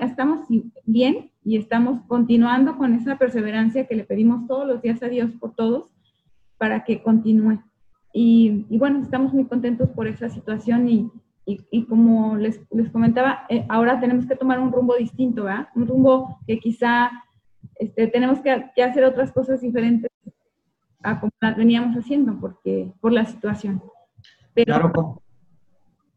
estamos bien y estamos continuando con esa perseverancia que le pedimos todos los días a Dios por todos para que continúe. Y, bueno, estamos muy contentos por esa situación y, y, como les, les comentaba, eh, ahora tenemos que tomar un rumbo distinto, ¿verdad? Un rumbo que quizá este, tenemos que, que, hacer otras cosas diferentes a como las veníamos haciendo porque, por la situación. Pero, claro,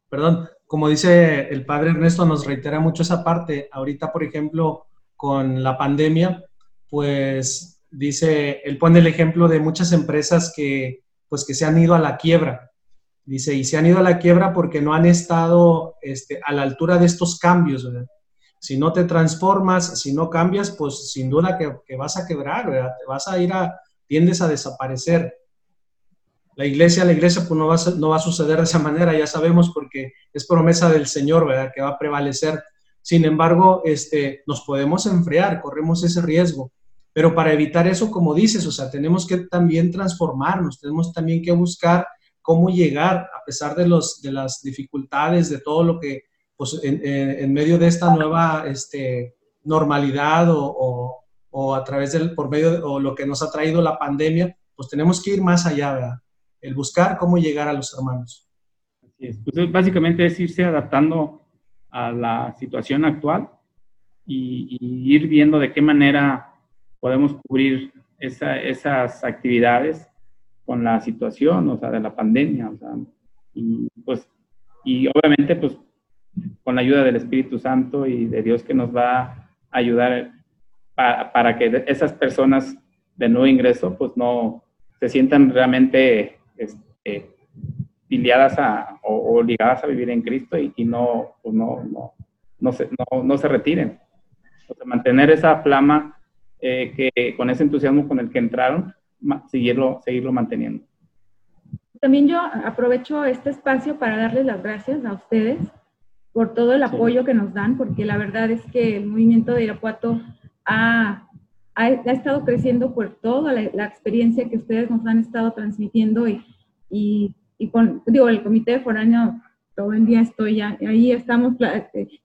perdón, como dice el padre Ernesto, nos reitera mucho esa parte. Ahorita, por ejemplo, con la pandemia, pues dice, él pone el ejemplo de muchas empresas que, pues, que se han ido a la quiebra. Dice, y se han ido a la quiebra porque no han estado este, a la altura de estos cambios. Si no te transformas, si no cambias, pues sin duda que, que vas a quebrar, ¿verdad? te vas a ir a, tiendes a desaparecer la iglesia, la iglesia pues no va, a, no va a suceder de esa manera, ya sabemos porque es promesa del Señor, ¿verdad? Que va a prevalecer. Sin embargo, este, nos podemos enfriar, corremos ese riesgo. Pero para evitar eso, como dices, o sea, tenemos que también transformarnos, tenemos también que buscar cómo llegar, a pesar de, los, de las dificultades, de todo lo que, pues, en, medio de esta nueva este, normalidad o, o, a través del, por medio de o lo que nos ha traído la pandemia, pues tenemos que ir más allá, ¿verdad? El buscar cómo llegar a los hermanos. Así es. Pues básicamente es irse adaptando a la situación actual y, ir viendo de qué manera podemos cubrir esas actividades con la situación, o sea, de la pandemia, y pues, y obviamente, pues, con la ayuda del Espíritu Santo y de Dios que nos va a ayudar para, para que esas personas de nuevo ingreso, pues, no se sientan realmente este, filiadas a, o, ligadas a vivir en Cristo y, no, pues no, no, no, se, no, no se retiren. O sea, mantener esa flama eh, que con ese entusiasmo con el que entraron, seguirlo, seguirlo manteniendo. También yo aprovecho este espacio para darles las gracias a ustedes por todo el apoyo que nos dan, porque la verdad es que el movimiento de Irapuato ha ha, estado creciendo por toda la, experiencia que ustedes nos han estado transmitiendo y, y, y, con, digo, el comité foráneo, todo el día estoy ya, ahí estamos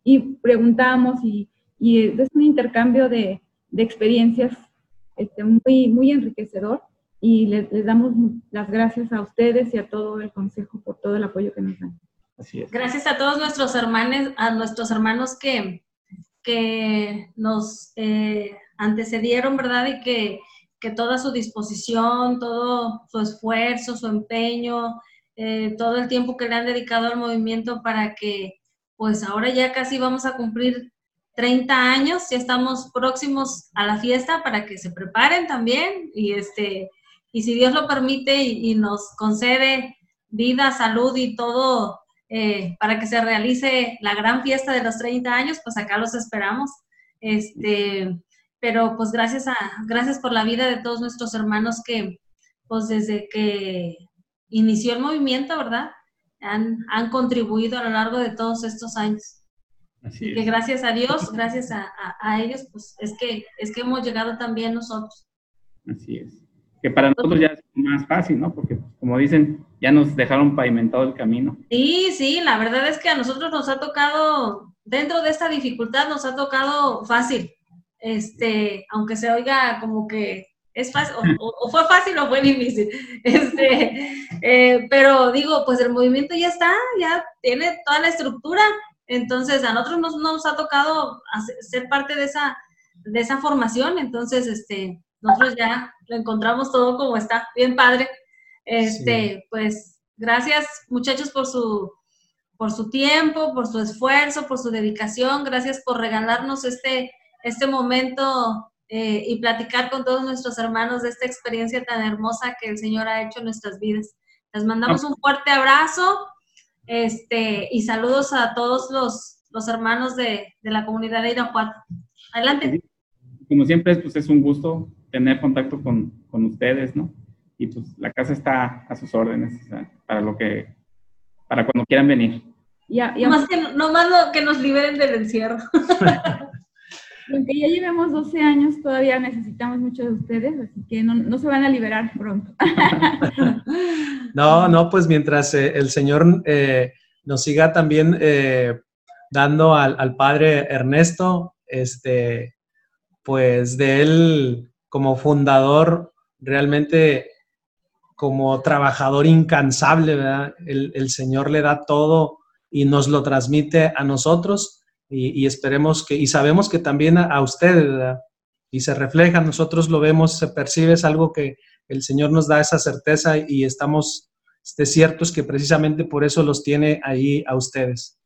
y preguntamos y, y es un intercambio de, de experiencias este, muy, muy enriquecedor y les, les, damos las gracias a ustedes y a todo el consejo por todo el apoyo que nos dan. Así es. Gracias a todos nuestros hermanos, a nuestros hermanos que, que nos eh, antecedieron, ¿verdad? Y que, que, toda su disposición, todo su esfuerzo, su empeño, eh, todo el tiempo que le han dedicado al movimiento para que, pues ahora ya casi vamos a cumplir 30 años, ya estamos próximos a la fiesta para que se preparen también y este y si Dios lo permite y, nos concede vida, salud y todo eh, para que se realice la gran fiesta de los 30 años, pues acá los esperamos. Este, pero pues gracias a gracias por la vida de todos nuestros hermanos que pues desde que inició el movimiento, ¿verdad? Han, han contribuido a lo largo de todos estos años. Así Que gracias a Dios, gracias a, a, ellos, pues es que, es que hemos llegado también nosotros. Así es. Que para nosotros ya es más fácil, ¿no? Porque, pues, como dicen, ya nos dejaron pavimentado el camino. Sí, sí, la verdad es que a nosotros nos ha tocado, dentro de esta dificultad, nos ha tocado fácil. Este, aunque se oiga como que es fácil, o, fue fácil o fue difícil. Este, eh, pero digo, pues el movimiento ya está, ya tiene toda la estructura. Entonces, a nosotros nos, nos ha tocado ser parte de esa, de esa formación. Entonces, este, nosotros ya lo encontramos todo como está, bien padre. Este, pues, gracias muchachos por su, por su tiempo, por su esfuerzo, por su dedicación. Gracias por regalarnos este, este momento eh, y platicar con todos nuestros hermanos de esta experiencia tan hermosa que el Señor ha hecho en nuestras vidas. Les mandamos un fuerte abrazo este, y saludos a todos los, los hermanos de, de, la comunidad de Irapuato. Adelante. Como siempre, pues es un gusto tener contacto con, con ustedes, ¿no? Y pues la casa está a sus órdenes para lo que, para cuando quieran venir. Ya, ya. Más que, no más lo, que nos liberen del encierro. aunque ya llevemos 12 años, todavía necesitamos mucho de ustedes, así que no, se van a liberar pronto. no, no, pues mientras eh, el Señor eh, nos siga también eh, dando al, Padre Ernesto, este, pues de él como fundador, realmente como trabajador incansable, ¿verdad? El, el Señor le da todo y nos lo transmite a nosotros y, esperemos que, y sabemos que también a, ustedes, y se refleja, nosotros lo vemos, se percibe, es algo que el Señor nos da esa certeza y estamos este, ciertos que precisamente por eso los tiene ahí a ustedes.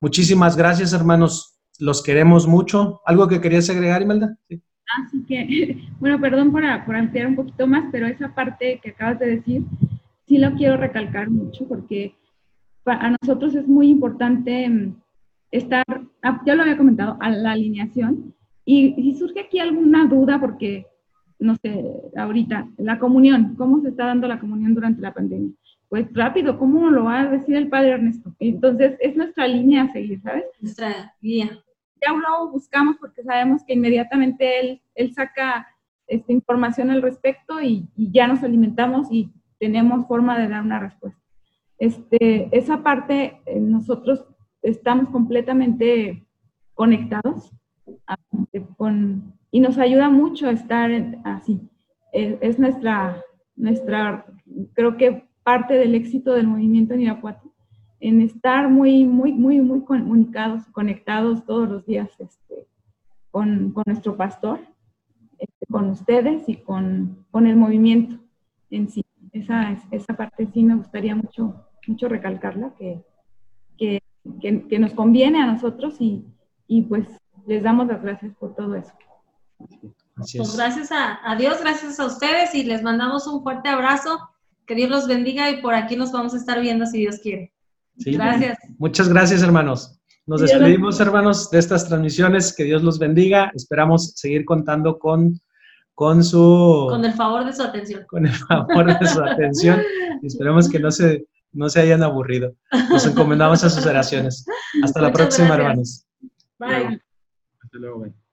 Muchísimas gracias, hermanos. Los queremos mucho. ¿Algo que querías agregar, Imelda? Así que, bueno, perdón por, por ampliar un poquito más, pero esa parte que acabas de decir, sí lo quiero recalcar mucho porque a nosotros es muy importante mm, estar, ah, ya lo había comentado, a la alineación. Y si surge aquí alguna duda, porque, no sé, ahorita, la comunión, ¿cómo se está dando la comunión durante la pandemia? Pues rápido, ¿cómo lo va a decir el padre Ernesto? Entonces, es nuestra línea a seguir, ¿sabes? Nuestra guía. Ya lo buscamos porque sabemos que inmediatamente él, él saca esta información al respecto y, y ya nos alimentamos y tenemos forma de dar una respuesta. Este, esa parte eh, nosotros estamos completamente conectados con, y nos ayuda mucho estar así. Es, nuestra, nuestra, creo que parte del éxito del movimiento en Irapuato, en estar muy, muy, muy, muy comunicados, conectados todos los días este, con, con, nuestro pastor, este, con ustedes y con, con, el movimiento en sí. Esa, esa parte sí me gustaría mucho, mucho recalcarla, que, que que, nos conviene a nosotros y, y, pues les damos las gracias por todo eso. Pues gracias a, Dios, gracias a ustedes y les mandamos un fuerte abrazo. Que Dios los bendiga y por aquí nos vamos a estar viendo si Dios quiere. gracias. Muchas gracias, hermanos. Nos despedimos, hermanos, de estas transmisiones. Que Dios los bendiga. Esperamos seguir contando con, con su... Con el favor de su atención. Con el favor de su atención. Y esperemos que no se no se hayan aburrido. Nos encomendamos a sus oraciones. Hasta la próxima, hermanos. Bye. Hasta luego, bye.